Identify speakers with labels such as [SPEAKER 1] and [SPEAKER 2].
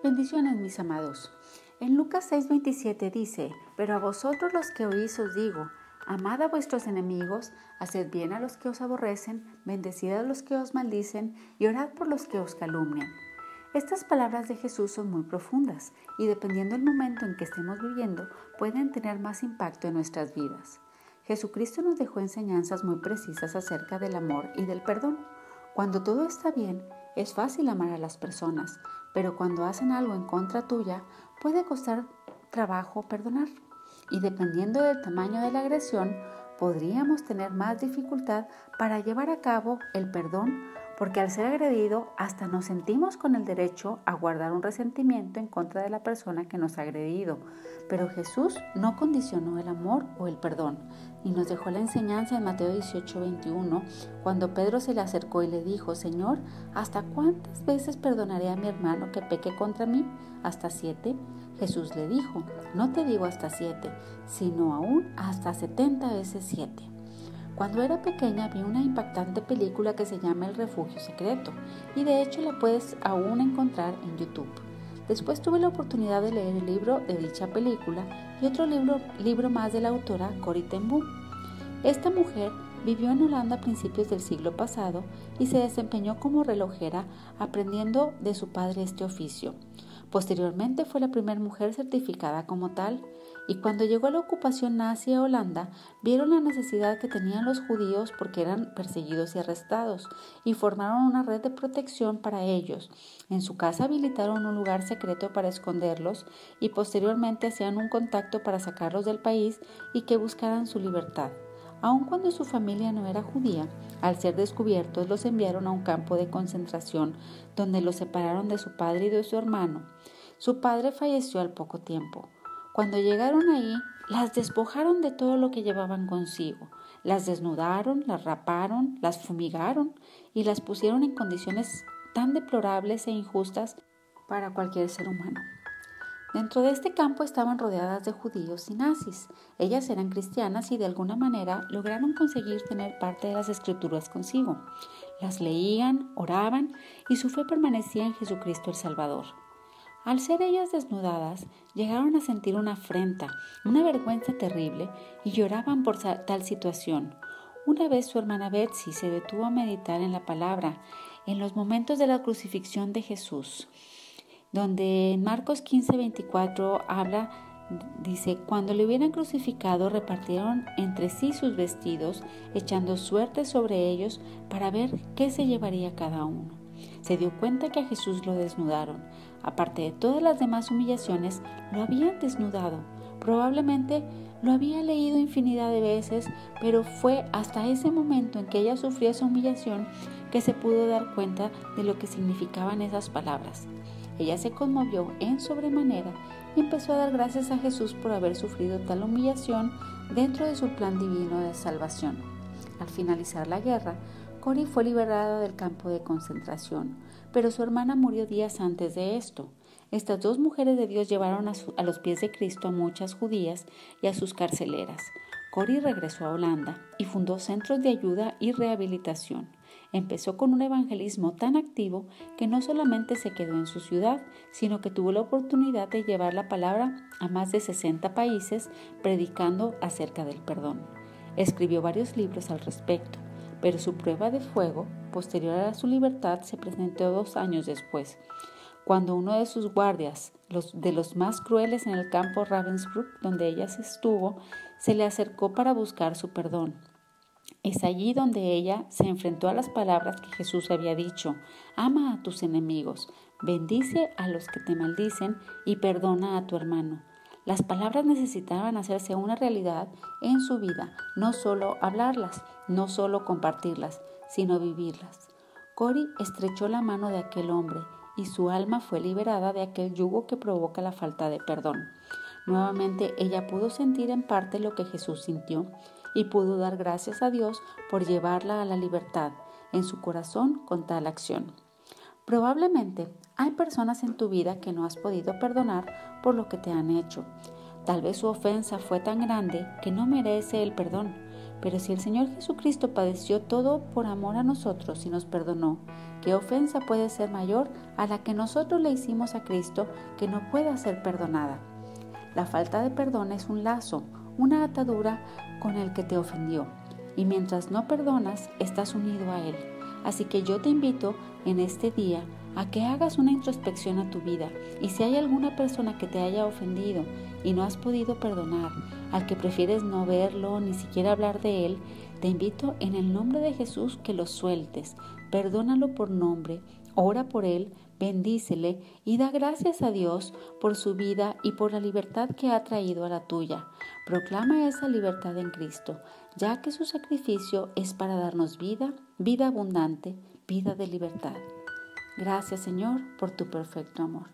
[SPEAKER 1] Bendiciones mis amados. En Lucas 6:27 dice, pero a vosotros los que oís os digo, amad a vuestros enemigos, haced bien a los que os aborrecen, bendecid a los que os maldicen y orad por los que os calumnian. Estas palabras de Jesús son muy profundas y dependiendo del momento en que estemos viviendo, pueden tener más impacto en nuestras vidas. Jesucristo nos dejó enseñanzas muy precisas acerca del amor y del perdón. Cuando todo está bien, es fácil amar a las personas, pero cuando hacen algo en contra tuya, puede costar trabajo perdonar. Y dependiendo del tamaño de la agresión, podríamos tener más dificultad para llevar a cabo el perdón porque al ser agredido hasta nos sentimos con el derecho a guardar un resentimiento en contra de la persona que nos ha agredido. Pero Jesús no condicionó el amor o el perdón y nos dejó la enseñanza en Mateo 18, 21, cuando Pedro se le acercó y le dijo, Señor, ¿hasta cuántas veces perdonaré a mi hermano que peque contra mí? ¿Hasta siete? Jesús le dijo, no te digo hasta siete, sino aún hasta setenta veces siete. Cuando era pequeña vi una impactante película que se llama El Refugio Secreto y de hecho la puedes aún encontrar en YouTube. Después tuve la oportunidad de leer el libro de dicha película y otro libro, libro más de la autora Corrie ten Boom. Esta mujer vivió en Holanda a principios del siglo pasado y se desempeñó como relojera aprendiendo de su padre este oficio. Posteriormente fue la primera mujer certificada como tal y cuando llegó la ocupación nazi a Holanda, vieron la necesidad que tenían los judíos porque eran perseguidos y arrestados, y formaron una red de protección para ellos. En su casa habilitaron un lugar secreto para esconderlos y posteriormente hacían un contacto para sacarlos del país y que buscaran su libertad. Aun cuando su familia no era judía, al ser descubiertos los enviaron a un campo de concentración donde los separaron de su padre y de su hermano. Su padre falleció al poco tiempo. Cuando llegaron ahí, las despojaron de todo lo que llevaban consigo. Las desnudaron, las raparon, las fumigaron y las pusieron en condiciones tan deplorables e injustas para cualquier ser humano. Dentro de este campo estaban rodeadas de judíos y nazis. Ellas eran cristianas y de alguna manera lograron conseguir tener parte de las escrituras consigo. Las leían, oraban y su fe permanecía en Jesucristo el Salvador. Al ser ellas desnudadas, llegaron a sentir una afrenta, una vergüenza terrible y lloraban por tal situación. Una vez su hermana Betsy se detuvo a meditar en la palabra, en los momentos de la crucifixión de Jesús, donde en Marcos 15, 24 habla, dice, cuando le hubieran crucificado repartieron entre sí sus vestidos, echando suerte sobre ellos para ver qué se llevaría cada uno. Se dio cuenta que a Jesús lo desnudaron. Aparte de todas las demás humillaciones, lo habían desnudado. Probablemente lo había leído infinidad de veces, pero fue hasta ese momento en que ella sufrió esa humillación que se pudo dar cuenta de lo que significaban esas palabras. Ella se conmovió en sobremanera y empezó a dar gracias a Jesús por haber sufrido tal humillación dentro de su plan divino de salvación. Al finalizar la guerra, Cori fue liberada del campo de concentración, pero su hermana murió días antes de esto. Estas dos mujeres de Dios llevaron a, los pies de Cristo a muchas judías y a sus carceleras. Cori regresó a Holanda y fundó centros de ayuda y rehabilitación. Empezó con un evangelismo tan activo que no solamente se quedó en su ciudad, sino que tuvo la oportunidad de llevar la palabra a más de 60 países predicando acerca del perdón. Escribió varios libros al respecto pero su prueba de fuego, posterior a su libertad, se presentó dos años después, cuando uno de sus guardias, de los más crueles en el campo Ravensbrück, donde ella estuvo, se le acercó para buscar su perdón. Es allí donde ella se enfrentó a las palabras que Jesús había dicho, ama a tus enemigos, bendice a los que te maldicen y perdona a tu hermano. Las palabras necesitaban hacerse una realidad en su vida, no solo hablarlas, no solo compartirlas, sino vivirlas. Cori estrechó la mano de aquel hombre y su alma fue liberada de aquel yugo que provoca la falta de perdón. Nuevamente ella pudo sentir en parte lo que Jesús sintió y pudo dar gracias a Dios por llevarla a la libertad en su corazón con tal acción. Probablemente hay personas en tu vida que no has podido perdonar por lo que te han hecho. Tal vez su ofensa fue tan grande que no merece el perdón, Pero si el Señor Jesucristo padeció todo por amor a nosotros y nos perdonó, ¿qué ofensa puede ser mayor a la que nosotros le hicimos a Cristo que no pueda ser perdonada? La falta de perdón es un lazo, una atadura con el que te ofendió, y mientras no perdonas, estás unido a Él. Así que yo te invito en este día a que hagas una introspección a tu vida y si hay alguna persona que te haya ofendido y no has podido perdonar, al que prefieres no verlo ni siquiera hablar de él, te invito en el nombre de Jesús que lo sueltes, perdónalo por nombre, ora por él, bendícele y da gracias a Dios por su vida y por la libertad que ha traído a la tuya. Proclama esa libertad en Cristo, ya que su sacrificio es para darnos vida, vida abundante, vida de libertad. Gracias Señor por tu perfecto amor.